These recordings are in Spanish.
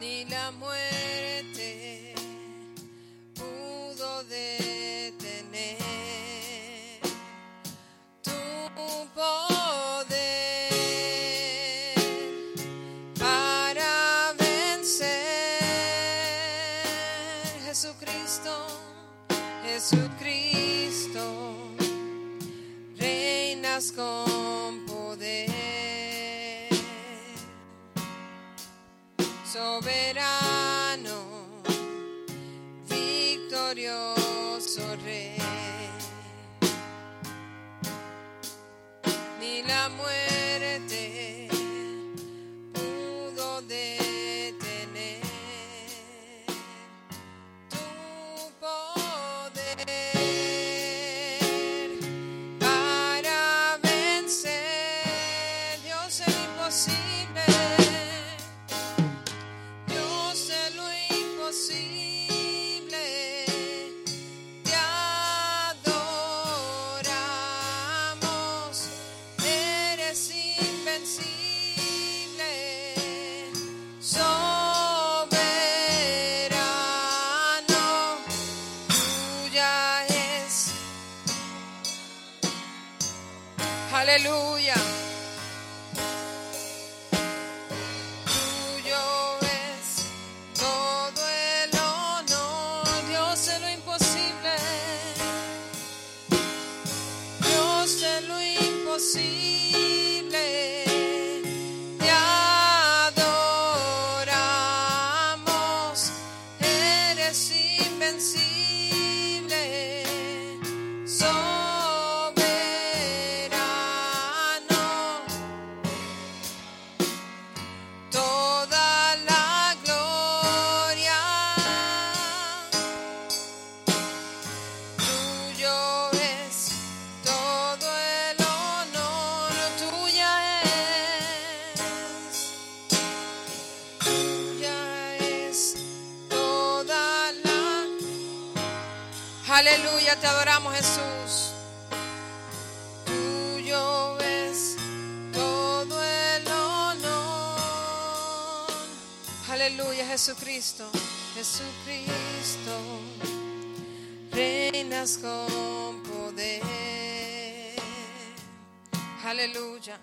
ni la muerte te adoramos Jesús. Tuyo es todo el honor. Aleluya, Jesucristo, Jesucristo, reinas con poder. Aleluya.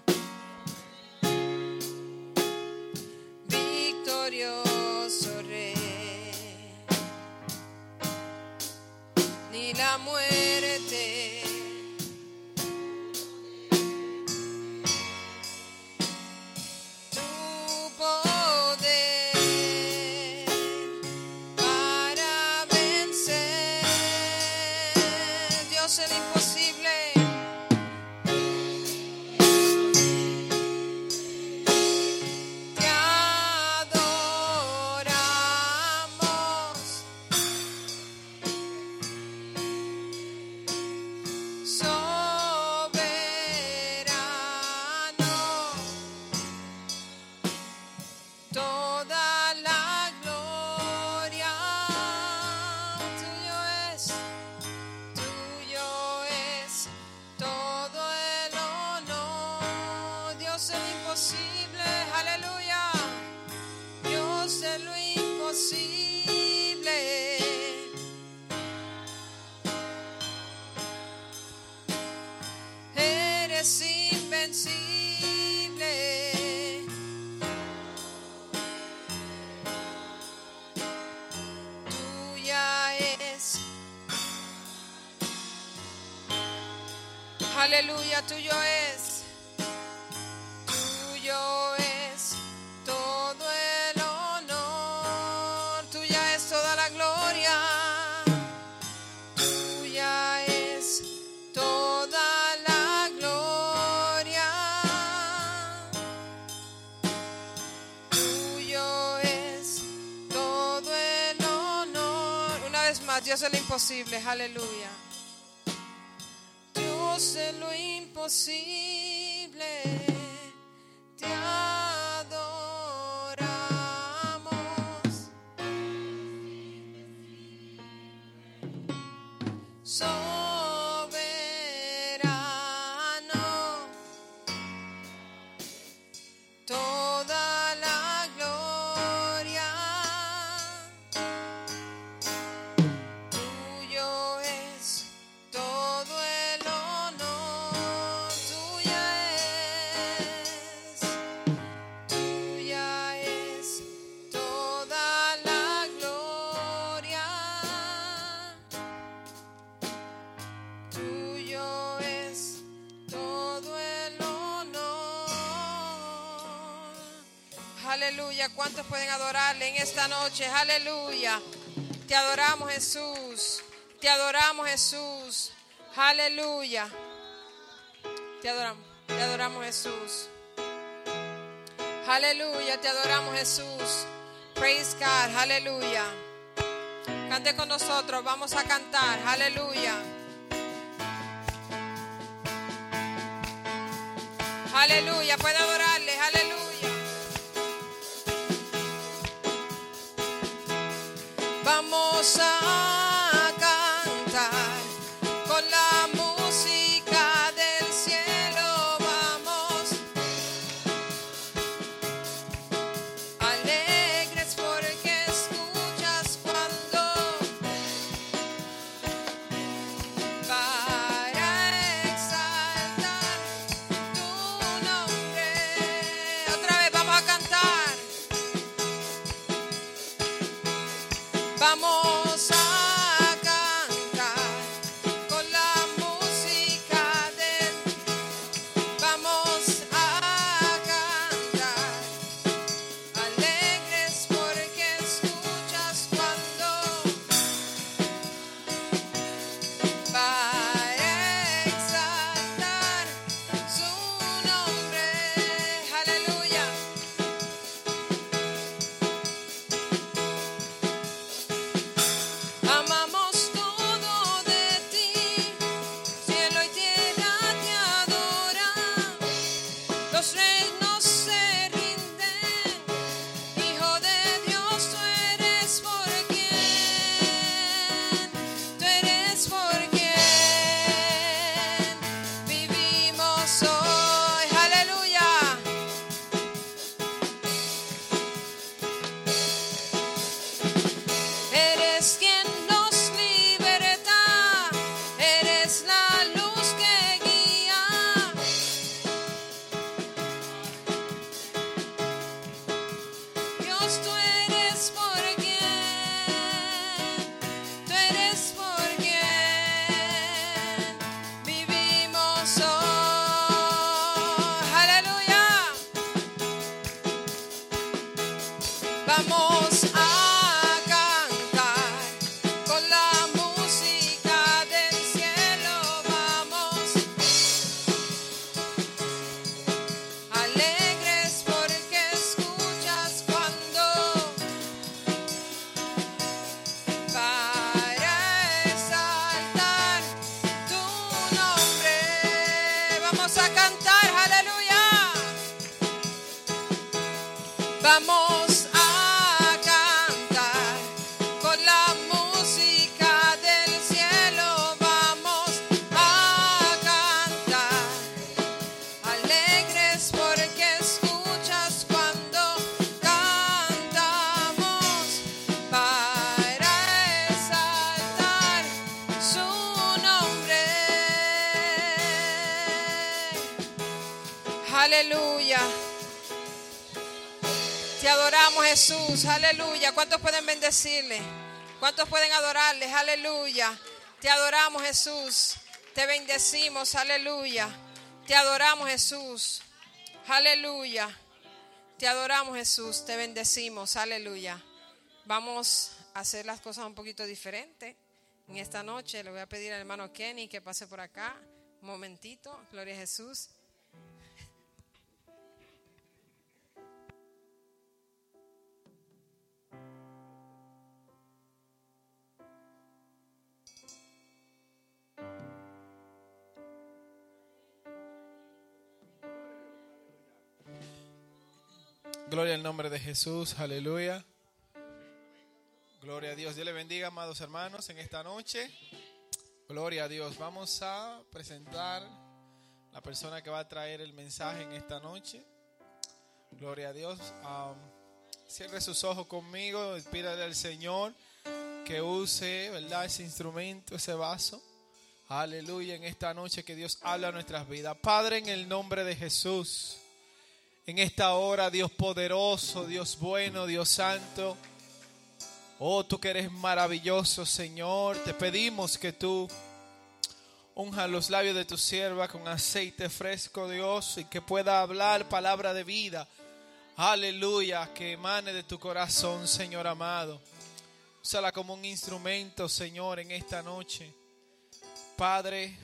Dios el imposible tuyo es. Tuyo es todo el honor. Tuya es toda la gloria. Tuya es toda la gloria. Tuyo es todo el honor. Una vez más, Dios es lo imposible, aleluya. Dios lo imposible, te Aleluya. ¿Cuántos pueden adorarle en esta noche? Aleluya. Te adoramos Jesús. Te adoramos Jesús. Aleluya. Te adoramos. Te adoramos Jesús. Aleluya. Te adoramos Jesús. Praise God. Aleluya. Cante con nosotros. Vamos a cantar. Aleluya. Aleluya. Puede adorarle. Vamos a aleluya. ¿Cuántos pueden bendecirle? ¿Cuántos pueden adorarles? Aleluya. Te adoramos Jesús. Te bendecimos, aleluya. Te adoramos Jesús. Aleluya. Te adoramos Jesús. Te bendecimos, aleluya. Vamos a hacer las cosas un poquito diferentes. En esta noche le voy a pedir al hermano Kenny que pase por acá. Un momentito. Gloria a Jesús. Gloria al nombre de Jesús, aleluya. Gloria a Dios. Dios le bendiga, amados hermanos, en esta noche. Gloria a Dios. Vamos a presentar la persona que va a traer el mensaje en esta noche. Gloria a Dios. Um, cierre sus ojos conmigo, pídale al Señor que use, ¿verdad? Ese instrumento, ese vaso. Aleluya, en esta noche que Dios habla a nuestras vidas. Padre, en el nombre de Jesús, en esta hora, Dios poderoso, Dios bueno, Dios santo. Oh, tú que eres maravilloso, Señor, te pedimos que tú unja los labios de tu sierva con aceite fresco, Dios, y que pueda hablar palabra de vida Aleluya, que emane de tu corazón, Señor amado. Úsala como un instrumento, Señor, en esta noche. Padre,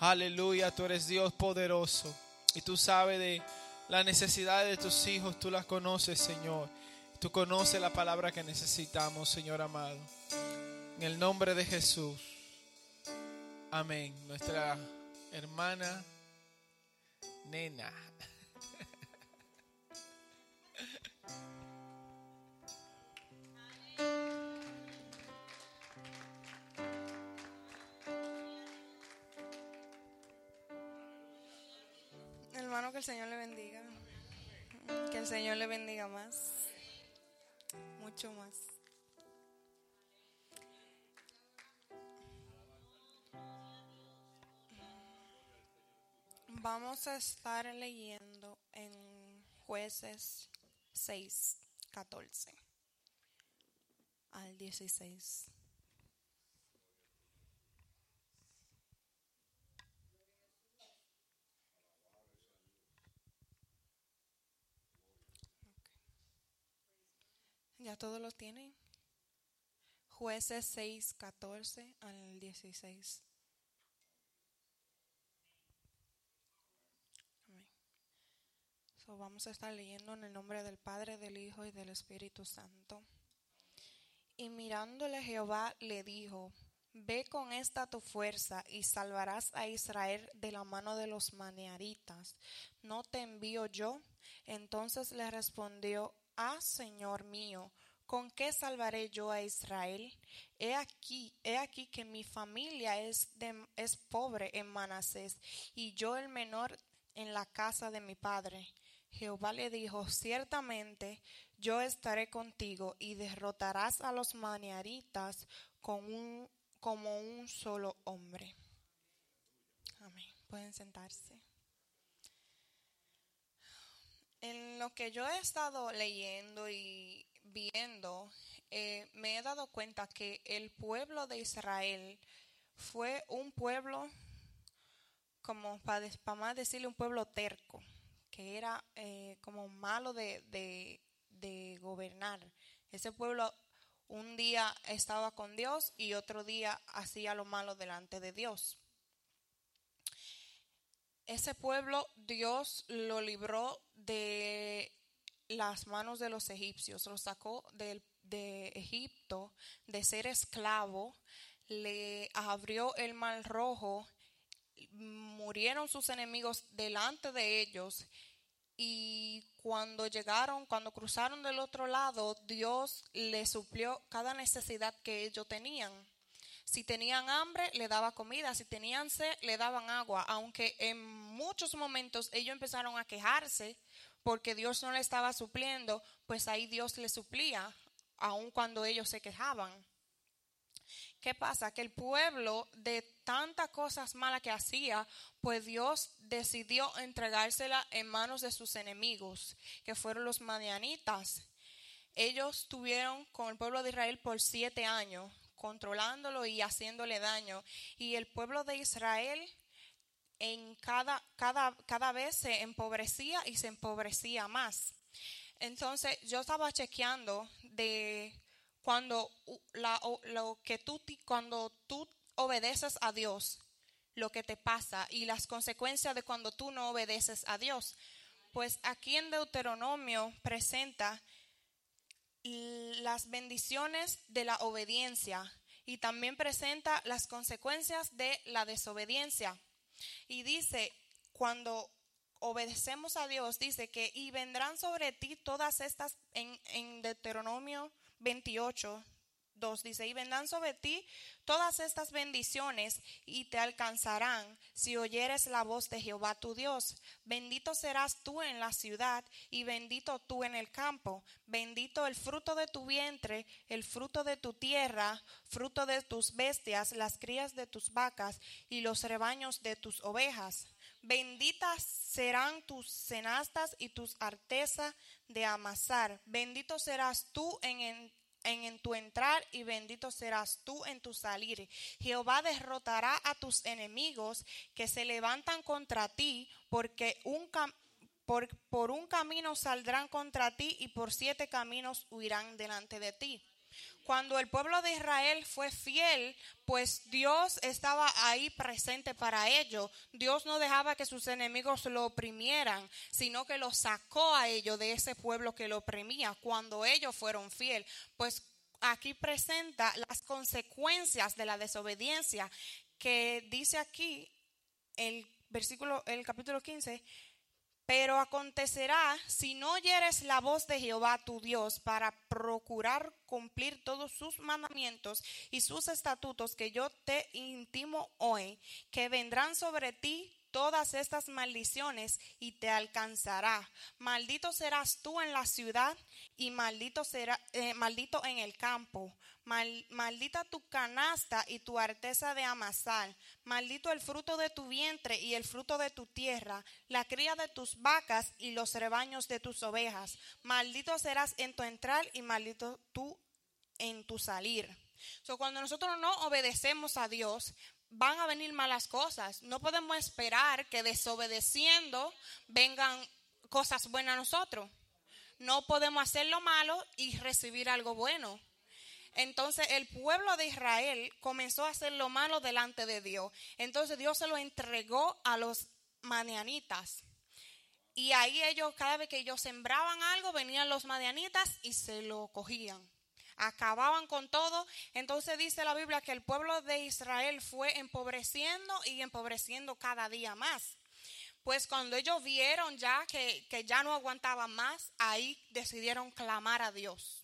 aleluya, tú eres Dios poderoso. Y tú sabes de las necesidades de tus hijos, tú las conoces, Señor. Tú conoces la palabra que necesitamos, Señor amado. En el nombre de Jesús. Amén. Nuestra hermana nena. Hermano, que el Señor le bendiga. Que el Señor le bendiga más. Mucho más. Vamos a estar leyendo en jueces 6, 14 al 16. ¿Ya todos lo tienen? Jueces 6, 14 al 16. Amén. So, vamos a estar leyendo en el nombre del Padre, del Hijo y del Espíritu Santo. Y mirándole Jehová le dijo, Ve con esta tu fuerza y salvarás a Israel de la mano de los manearitas. ¿No te envío yo? Entonces le respondió, Ah, Señor mío, ¿con qué salvaré yo a Israel? He aquí, he aquí que mi familia es, pobre en Manasés, y yo el menor en la casa de mi padre. Jehová le dijo, ciertamente yo estaré contigo y derrotarás a los maniaritas como un solo hombre. Amén. Pueden sentarse. En lo que yo he estado leyendo y viendo, eh, me he dado cuenta que el pueblo de Israel fue un pueblo, como para, más decirle, un pueblo terco, que era eh, como malo de, de, de gobernar. Ese pueblo un día estaba con Dios y otro día hacía lo malo delante de Dios. Ese pueblo Dios lo libró de las manos de los egipcios, lo sacó de, de Egipto de ser esclavo, le abrió el mar rojo, murieron sus enemigos delante de ellos y cuando llegaron, cuando cruzaron del otro lado, Dios les suplió cada necesidad que ellos tenían. Si tenían hambre, le daba comida. Si tenían sed, le daban agua. Aunque en muchos momentos ellos empezaron a quejarse porque Dios no le estaba supliendo, pues ahí Dios les suplía, aun cuando ellos se quejaban. ¿Qué pasa? Que el pueblo de tantas cosas malas que hacía, pues Dios decidió entregársela en manos de sus enemigos, que fueron los madianitas. Ellos tuvieron con el pueblo de Israel por siete años, controlándolo y haciéndole daño. Y el pueblo de Israel en cada, cada, cada vez se empobrecía y se empobrecía más. Entonces yo estaba chequeando de cuando lo que tú cuando tú obedeces a Dios, lo que te pasa y las consecuencias de cuando tú no obedeces a Dios. Pues aquí en Deuteronomio presenta las bendiciones de la obediencia y también presenta las consecuencias de la desobediencia. Y dice, cuando obedecemos a Dios, dice que y vendrán sobre ti todas estas, en, en Deuteronomio 28, 2 dice, y vendrán sobre ti todas estas bendiciones y te alcanzarán si oyeres la voz de Jehová tu Dios. Bendito serás tú en la ciudad y bendito tú en el campo. Bendito el fruto de tu vientre, el fruto de tu tierra, fruto de tus bestias, las crías de tus vacas y los rebaños de tus ovejas. Benditas serán tus cenastas y tus artesas de amasar. Bendito serás tú en, en en, tu entrar y bendito serás tú en tu salir. Jehová derrotará a tus enemigos que se levantan contra ti, porque por un camino saldrán contra ti y por siete caminos huirán delante de ti. Cuando el pueblo de Israel fue fiel, pues Dios estaba ahí presente para ello. Dios no dejaba que sus enemigos lo oprimieran, sino que lo sacó a ellos de ese pueblo que lo oprimía cuando ellos fueron fiel. Pues aquí presenta las consecuencias de la desobediencia que dice aquí el versículo el capítulo 15 pero acontecerá si no oyeres la voz de Jehová tu Dios para procurar cumplir todos sus mandamientos y sus estatutos que yo te intimo hoy, que vendrán sobre ti todas estas maldiciones y te alcanzará. Maldito serás tú en la ciudad y maldito será eh, maldito en el campo. Maldita tu canasta y tu arteza de amasar. Maldito el fruto de tu vientre y el fruto de tu tierra, la cría de tus vacas y los rebaños de tus ovejas. Maldito serás en tu entrar y maldito tú en tu salir. So, cuando nosotros no obedecemos a Dios, van a venir malas cosas. No podemos esperar que desobedeciendo vengan cosas buenas a nosotros. No podemos hacer lo malo y recibir algo bueno. Entonces el pueblo de Israel comenzó a hacer lo malo delante de Dios. Entonces Dios se lo entregó a los madianitas. Y ahí ellos, cada vez que ellos sembraban algo, venían los madianitas y se lo cogían acababan con todo. Entonces dice la Biblia que el pueblo de Israel fue empobreciendo y empobreciendo cada día más. Pues cuando ellos vieron ya que ya no aguantaban más, ahí decidieron clamar a Dios.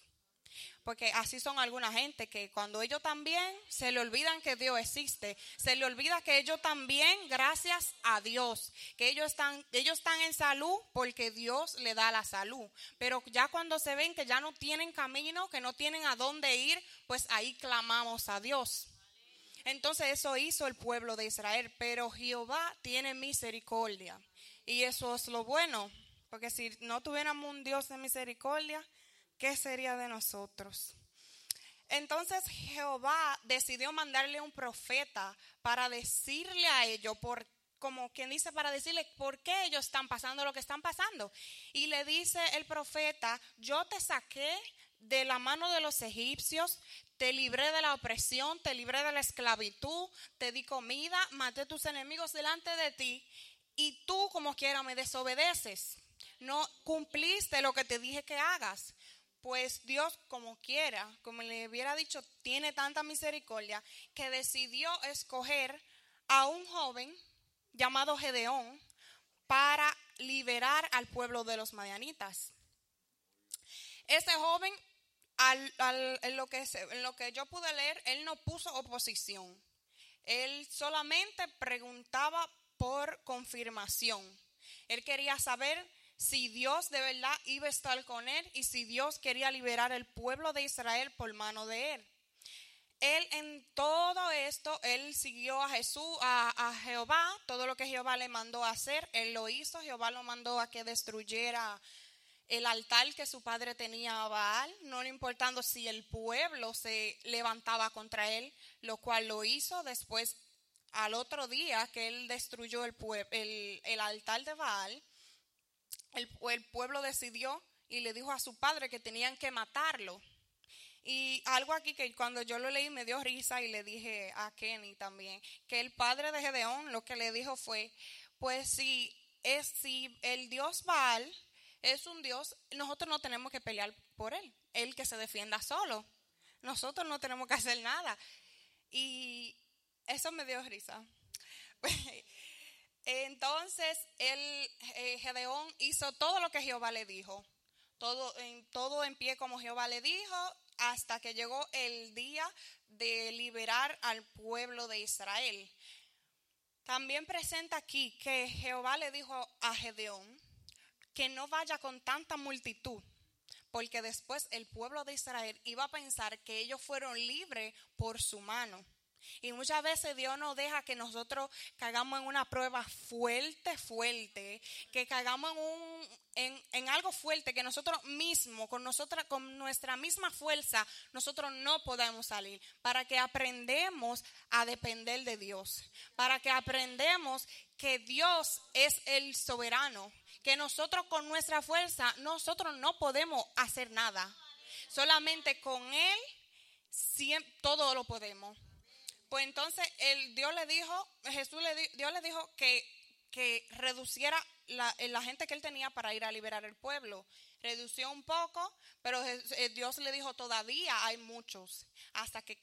Porque así son alguna gente que cuando ellos también se le olvidan que Dios existe, se le olvida que ellos también, gracias a Dios, que ellos están, ellos están en salud porque Dios le da la salud. Pero ya cuando se ven que ya no tienen camino, que no tienen a dónde ir, pues ahí clamamos a Dios. Entonces eso hizo el pueblo de Israel, pero Jehová tiene misericordia. Y eso es lo bueno, porque si no tuviéramos un Dios de misericordia, ¿qué sería de nosotros? Entonces Jehová decidió mandarle un profeta para decirle a ellos, por, como quien dice, para decirle por qué ellos están pasando lo que están pasando. Y le dice el profeta, yo te saqué de la mano de los egipcios, te libré de la opresión, te libré de la esclavitud, te di comida, maté tus enemigos delante de ti y tú como quiera me desobedeces. No cumpliste lo que te dije que hagas. Pues Dios, como quiera, como le hubiera dicho, tiene tanta misericordia que decidió escoger a un joven llamado Gedeón para liberar al pueblo de los madianitas. Este joven, en lo que yo pude leer, él no puso oposición. Él solamente preguntaba por confirmación. Él quería saber si Dios de verdad iba a estar con él y si Dios quería liberar el pueblo de Israel por mano de él. Él en todo esto, él siguió a Jesús, a, Jehová, todo lo que Jehová le mandó a hacer, él lo hizo, Jehová lo mandó a que destruyera el altar que su padre tenía a Baal, no importando si el pueblo se levantaba contra él, lo cual lo hizo. Después al otro día que él destruyó el, el, el altar de Baal, el, pueblo decidió y le dijo a su padre que tenían que matarlo. Y algo aquí que cuando yo lo leí me dio risa y le dije a Kenny también, que el padre de Gedeón lo que le dijo fue, pues si es si el Dios Baal es un Dios, nosotros no tenemos que pelear por él, él que se defienda solo. Nosotros no tenemos que hacer nada. Y eso me dio risa. Entonces, él, eh, Gedeón hizo todo lo que Jehová le dijo. Todo en, todo en pie como Jehová le dijo, hasta que llegó el día de liberar al pueblo de Israel. También presenta aquí que Jehová le dijo a Gedeón que no vaya con tanta multitud, porque después el pueblo de Israel iba a pensar que ellos fueron libres por su mano. Y muchas veces Dios nos deja que nosotros cagamos en una prueba fuerte, fuerte, que cagamos en, un, en, algo fuerte que nosotros mismos, con, con nuestra misma fuerza, nosotros no podemos salir. Para que aprendemos a depender de Dios. Para que aprendemos que Dios es el soberano, que nosotros con nuestra fuerza, nosotros no podemos hacer nada. Solamente con Él todo lo podemos. Pues entonces Dios le dijo, Jesús le Dios le dijo que, que reduciera la, la, gente que él tenía para ir a liberar el pueblo. Redució un poco, pero eh, Dios le dijo todavía hay muchos, hasta que,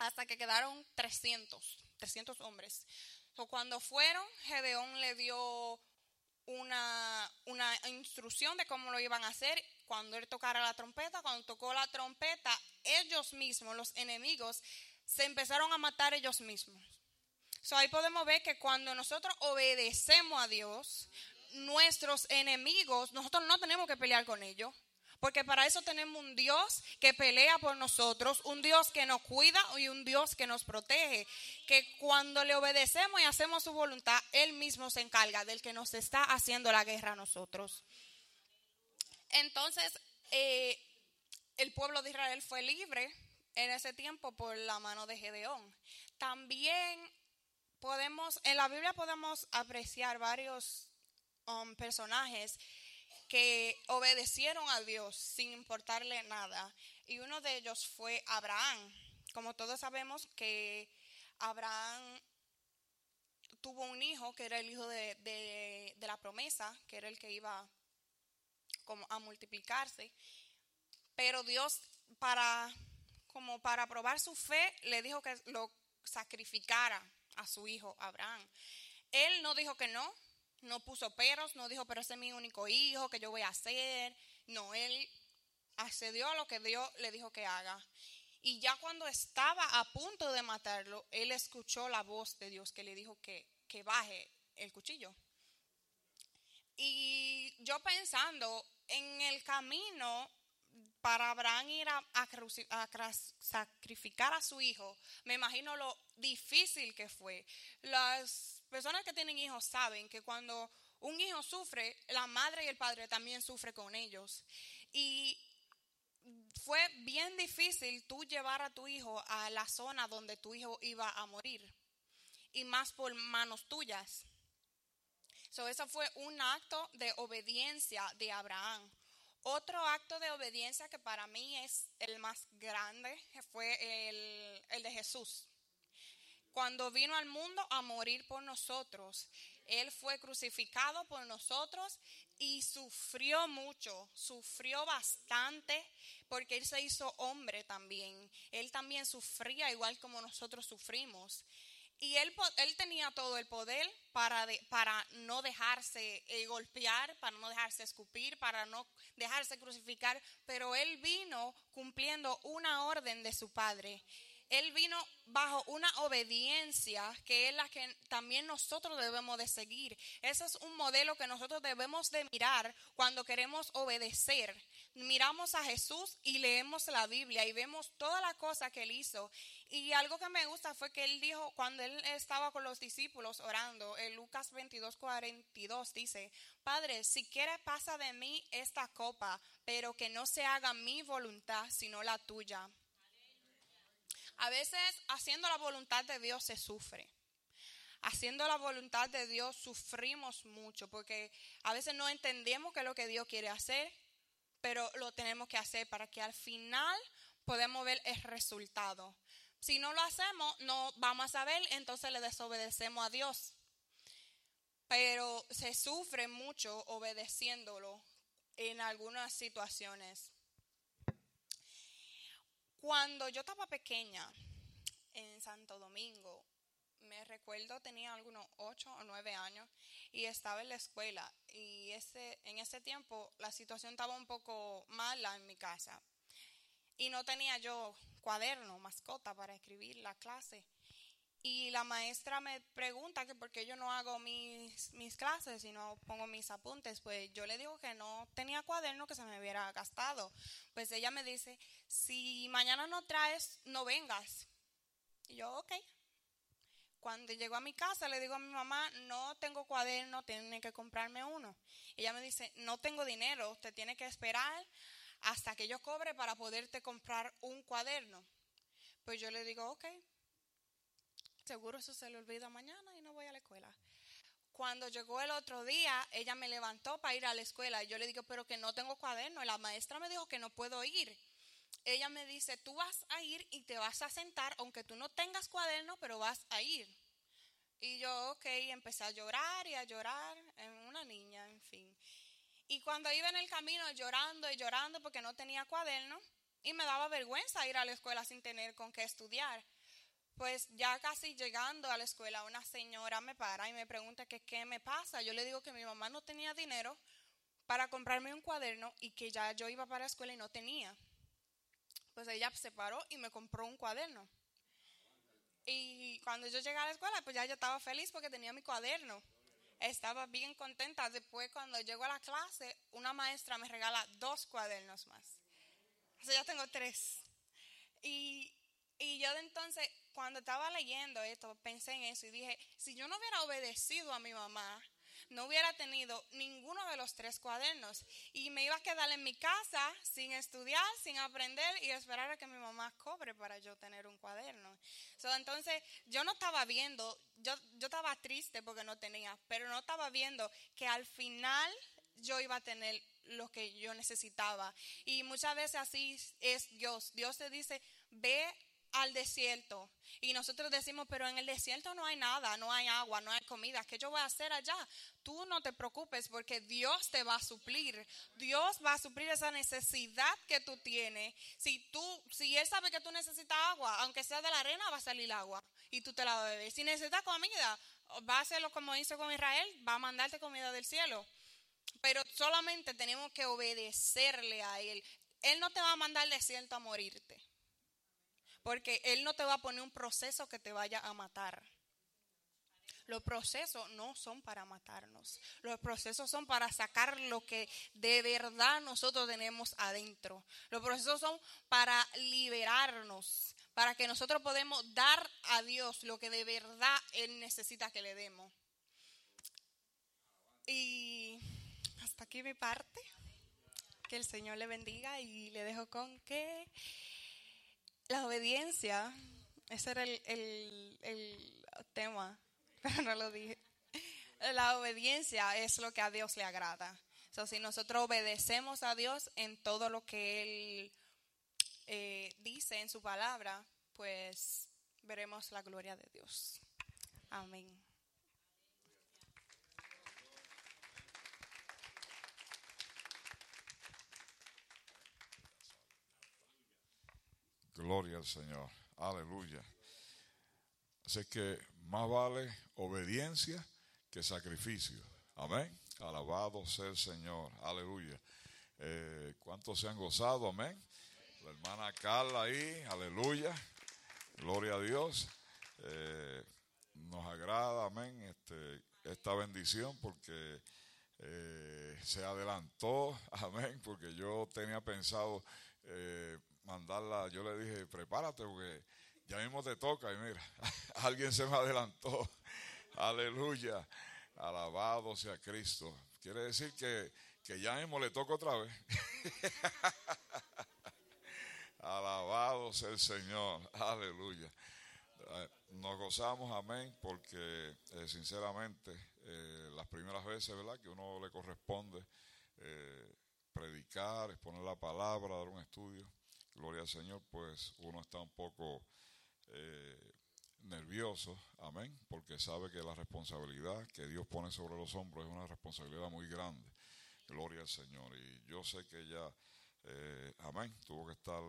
hasta que quedaron 300, 300 hombres. So, cuando fueron, Gedeón le dio una, una instrucción de cómo lo iban a hacer cuando él tocara la trompeta. Cuando tocó la trompeta, ellos mismos, los enemigos, se empezaron a matar ellos mismos. So, ahí podemos ver que cuando nosotros obedecemos a Dios, nuestros enemigos, nosotros no tenemos que pelear con ellos. Porque para eso tenemos un Dios que pelea por nosotros, un Dios que nos cuida y un Dios que nos protege. Que cuando le obedecemos y hacemos su voluntad, Él mismo se encarga del que nos está haciendo la guerra a nosotros. Entonces, eh, el pueblo de Israel fue libre en ese tiempo por la mano de Gedeón. También podemos, en la Biblia podemos apreciar varios um, personajes que obedecieron a Dios sin importarle nada. Y uno de ellos fue Abraham. Como todos sabemos que Abraham tuvo un hijo que era el hijo de, la promesa, que era el que iba como a multiplicarse. Pero Dios para como para probar su fe le dijo que lo sacrificara a su hijo Abraham. Él no dijo que no, no puso peros, no dijo, pero ese es mi único hijo, que yo voy a hacer. No, él accedió a lo que Dios le dijo que haga. Y ya cuando estaba a punto de matarlo, él escuchó la voz de Dios que le dijo que, que baje el cuchillo. Y yo pensando en el camino para Abraham ir a, sacrificar a su hijo, me imagino lo difícil que fue. Las personas que tienen hijos saben que cuando un hijo sufre, la madre y el padre también sufren con ellos. Y fue bien difícil tú llevar a tu hijo a la zona donde tu hijo iba a morir. Y más por manos tuyas. So, eso fue un acto de obediencia de Abraham. Otro acto de obediencia que para mí es el más grande fue el, de Jesús cuando vino al mundo a morir por nosotros. Él fue crucificado por nosotros y sufrió mucho, sufrió bastante porque Él se hizo hombre también. Él también sufría igual como nosotros sufrimos. Y él, él tenía todo el poder para, para no dejarse eh, golpear, para no dejarse escupir, para no dejarse crucificar, pero él vino cumpliendo una orden de su padre. Él vino bajo una obediencia que es la que también nosotros debemos de seguir. Ese es un modelo que nosotros debemos de mirar cuando queremos obedecer. Miramos a Jesús y leemos la Biblia y vemos toda la cosa que él hizo. Y algo que me gusta fue que él dijo cuando él estaba con los discípulos orando, en Lucas 22, 42 dice, Padre, si quieres pasa de mí esta copa, pero que no se haga mi voluntad, sino la tuya. A veces haciendo la voluntad de Dios se sufre. Haciendo la voluntad de Dios sufrimos mucho porque a veces no entendemos qué es lo que Dios quiere hacer, pero lo tenemos que hacer para que al final podamos ver el resultado. Si no lo hacemos, no vamos a saber, entonces le desobedecemos a Dios. Pero se sufre mucho obedeciéndolo en algunas situaciones. Cuando yo estaba pequeña en Santo Domingo, me recuerdo tenía algunos ocho o nueve años y estaba en la escuela y ese, en ese tiempo la situación estaba un poco mala en mi casa y no tenía yo cuaderno, mascota para escribir la clase. Y la maestra me pregunta que por qué yo no hago mis, mis clases y no pongo mis apuntes. Pues yo le digo que no tenía cuaderno que se me hubiera gastado. Pues ella me dice, si mañana no traes, no vengas. Y yo, ok. Cuando llego a mi casa le digo a mi mamá, no tengo cuaderno, tiene que comprarme uno. Ella me dice, no tengo dinero, usted tiene que esperar hasta que yo cobre para poderte comprar un cuaderno. Pues yo le digo, ok, Seguro eso se le olvida mañana y no voy a la escuela. Cuando llegó el otro día, ella me levantó para ir a la escuela y yo le digo, pero que no tengo cuaderno. La maestra me dijo que no puedo ir. Ella me dice, tú vas a ir y te vas a sentar, aunque tú no tengas cuaderno, pero vas a ir. Y yo, ok, empecé a llorar y a llorar, en una niña, en fin. Y cuando iba en el camino llorando y llorando porque no tenía cuaderno, y me daba vergüenza ir a la escuela sin tener con qué estudiar. Pues ya casi llegando a la escuela, una señora me para y me pregunta que qué me pasa. Yo le digo que mi mamá no tenía dinero para comprarme un cuaderno y que ya yo iba para la escuela y no tenía. Pues ella se paró y me compró un cuaderno. Y cuando yo llegué a la escuela, pues ya yo estaba feliz porque tenía mi cuaderno. Estaba bien contenta. Después, cuando llego a la clase, una maestra me regala dos cuadernos más. O sea, ya tengo tres. Y, y yo de entonces, cuando estaba leyendo esto, pensé en eso y dije, si yo no hubiera obedecido a mi mamá, no hubiera tenido ninguno de los tres cuadernos y me iba a quedar en mi casa sin estudiar, sin aprender y esperar a que mi mamá cobre para yo tener un cuaderno. entonces yo no estaba viendo, yo, yo estaba triste porque no tenía, pero no estaba viendo que al final yo iba a tener lo que yo necesitaba. Y muchas veces así es Dios. Dios te dice, ve al desierto. Y nosotros decimos, pero en el desierto no hay nada, no hay agua, no hay comida. ¿Qué yo voy a hacer allá? Tú no te preocupes porque Dios te va a suplir. Dios va a suplir esa necesidad que tú tienes. Si tú, si Él sabe que tú necesitas agua, aunque sea de la arena, va a salir agua y tú te la bebes. Si necesitas comida, va a hacerlo como hizo con Israel, va a mandarte comida del cielo. Pero solamente tenemos que obedecerle a Él. Él no te va a mandar al desierto a morirte. Porque Él no te va a poner un proceso que te vaya a matar. Los procesos no son para matarnos. Los procesos son para sacar lo que de verdad nosotros tenemos adentro. Los procesos son para liberarnos, para que nosotros podamos dar a Dios lo que de verdad Él necesita que le demos. Y hasta aquí mi parte. Que el Señor le bendiga y le dejo con que la obediencia, ese era el, tema, pero no lo dije. La obediencia es lo que a Dios le agrada. So, si nosotros obedecemos a Dios en todo lo que Él eh, dice en su palabra, pues veremos la gloria de Dios. Amén. Gloria al Señor. Aleluya. Así que más vale obediencia que sacrificio. Amén. Alabado sea el Señor. Aleluya. Eh, ¿Cuántos se han gozado? Amén. La hermana Carla ahí. Aleluya. Gloria a Dios. Eh, nos agrada, amén, este, esta bendición porque eh, se adelantó, amén, porque yo tenía pensado mandarla, yo le dije, prepárate porque ya mismo te toca y mira, alguien se me adelantó. Aleluya. Alabado sea Cristo. Quiere decir que, que ya mismo le toca otra vez. Alabado sea el Señor. Aleluya. Eh, nos gozamos, amén, porque eh, sinceramente eh, las primeras veces, ¿verdad? Que uno le corresponde predicar, exponer la palabra, dar un estudio gloria al Señor, pues uno está un poco eh, nervioso, amén, porque sabe que la responsabilidad que Dios pone sobre los hombros es una responsabilidad muy grande. Gloria al Señor. Y yo sé que ella, eh, amén, tuvo que estar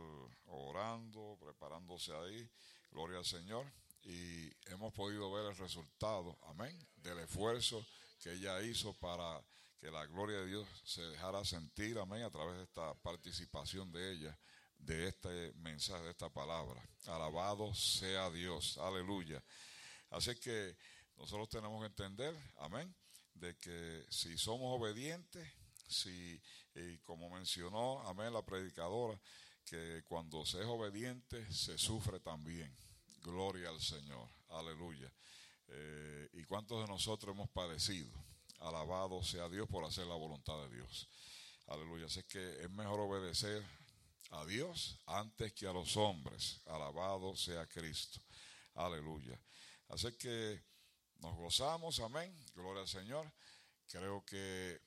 orando, preparándose ahí. Gloria al Señor. Y hemos podido ver el resultado, amén, del esfuerzo que ella hizo para que la gloria de Dios se dejara sentir, amén, a través de esta participación de ella de este mensaje, de esta palabra. Alabado sea Dios, aleluya. Así que nosotros tenemos que entender, amén, de que si somos obedientes, si, y como mencionó, amén, la predicadora, que cuando se es obediente se sufre también. Gloria al Señor, aleluya. Eh, ¿Y cuántos de nosotros hemos padecido? Alabado sea Dios por hacer la voluntad de Dios. Aleluya. Así que es mejor obedecer a Dios antes que a los hombres. Alabado sea Cristo. Aleluya. Así que nos gozamos, amén. Gloria al Señor. Creo que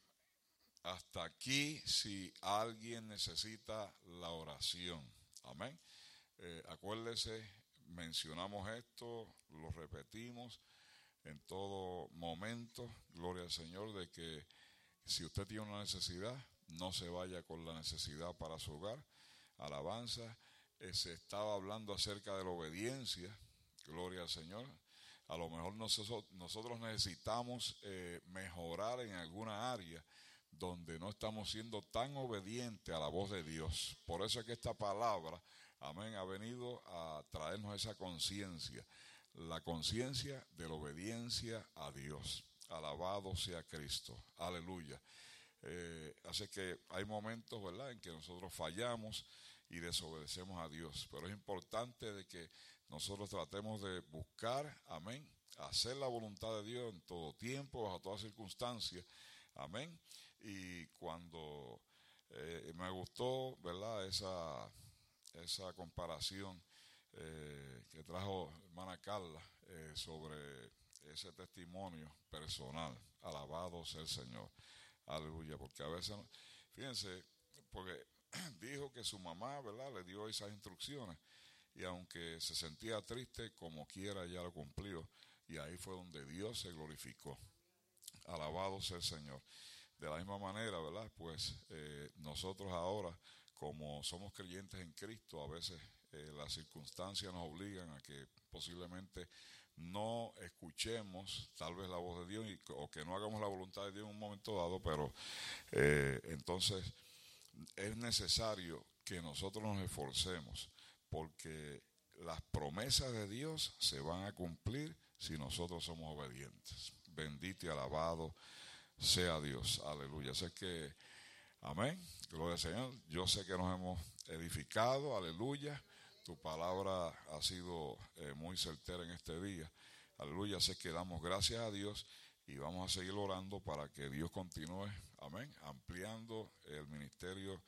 hasta aquí, si alguien necesita la oración, amén. Eh, acuérdese, mencionamos esto, lo repetimos en todo momento, gloria al Señor, de que si usted tiene una necesidad, no se vaya con la necesidad para su hogar. Alabanza. Eh, se estaba hablando acerca de la obediencia, gloria al Señor. A lo mejor nosotros, necesitamos eh, mejorar en alguna área donde no estamos siendo tan obedientes a la voz de Dios. Por eso es que esta palabra, amén, ha venido a traernos esa conciencia, la conciencia de la obediencia a Dios. Alabado sea Cristo. Aleluya. Eh, así que hay momentos, ¿verdad?, en que nosotros fallamos y desobedecemos a Dios. Pero es importante de que nosotros tratemos de buscar, amén, hacer la voluntad de Dios en todo tiempo, bajo todas circunstancias. Amén. Y cuando eh, me gustó, ¿verdad? Esa, esa comparación eh, que trajo hermana Carla eh, sobre ese testimonio personal. Alabado sea el Señor. Aleluya. Porque a veces, fíjense, porque dijo que su mamá, ¿verdad? Le dio esas instrucciones. Y aunque se sentía triste, como quiera, ya lo cumplió. Y ahí fue donde Dios se glorificó. Alabado sea el Señor. De la misma manera, ¿verdad? Pues eh, nosotros ahora, como somos creyentes en Cristo, a veces eh, las circunstancias nos obligan a que posiblemente no escuchemos tal vez la voz de Dios o que no hagamos la voluntad de Dios en un momento dado, pero eh, entonces es necesario que nosotros nos esforcemos porque las promesas de Dios se van a cumplir si nosotros somos obedientes. Bendito y alabado sea Dios. Aleluya. Sé que, amén. Gloria al Señor. Yo sé que nos hemos edificado. Aleluya. Tu palabra ha sido eh, muy certera en este día. Aleluya. Sé que damos gracias a Dios y vamos a seguir orando para que Dios continúe, amén, ampliando el ministerio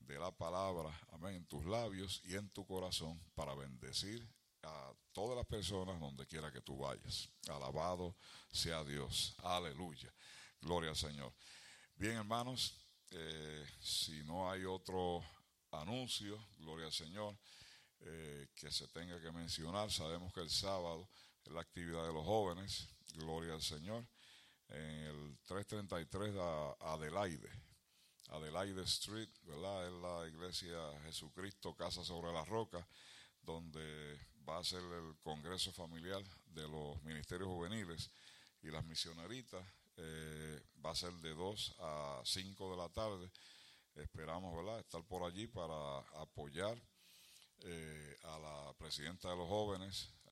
de la palabra, amén, en tus labios y en tu corazón para bendecir a todas las personas donde quiera que tú vayas. Alabado sea Dios. Aleluya. Gloria al Señor. Bien, hermanos, eh, si no hay otro anuncio, gloria al Señor, eh, que se tenga que mencionar, sabemos que el sábado es la actividad de los jóvenes, gloria al Señor, en el 333 de Adelaide, Adelaide Street, ¿verdad? Es la iglesia Jesucristo Casa sobre la Roca, donde va a ser el Congreso Familiar de los Ministerios Juveniles y las misioneritas eh, va a ser de 2 a 5 de la tarde. Esperamos ¿verdad? estar por allí para apoyar eh, a la presidenta de los jóvenes,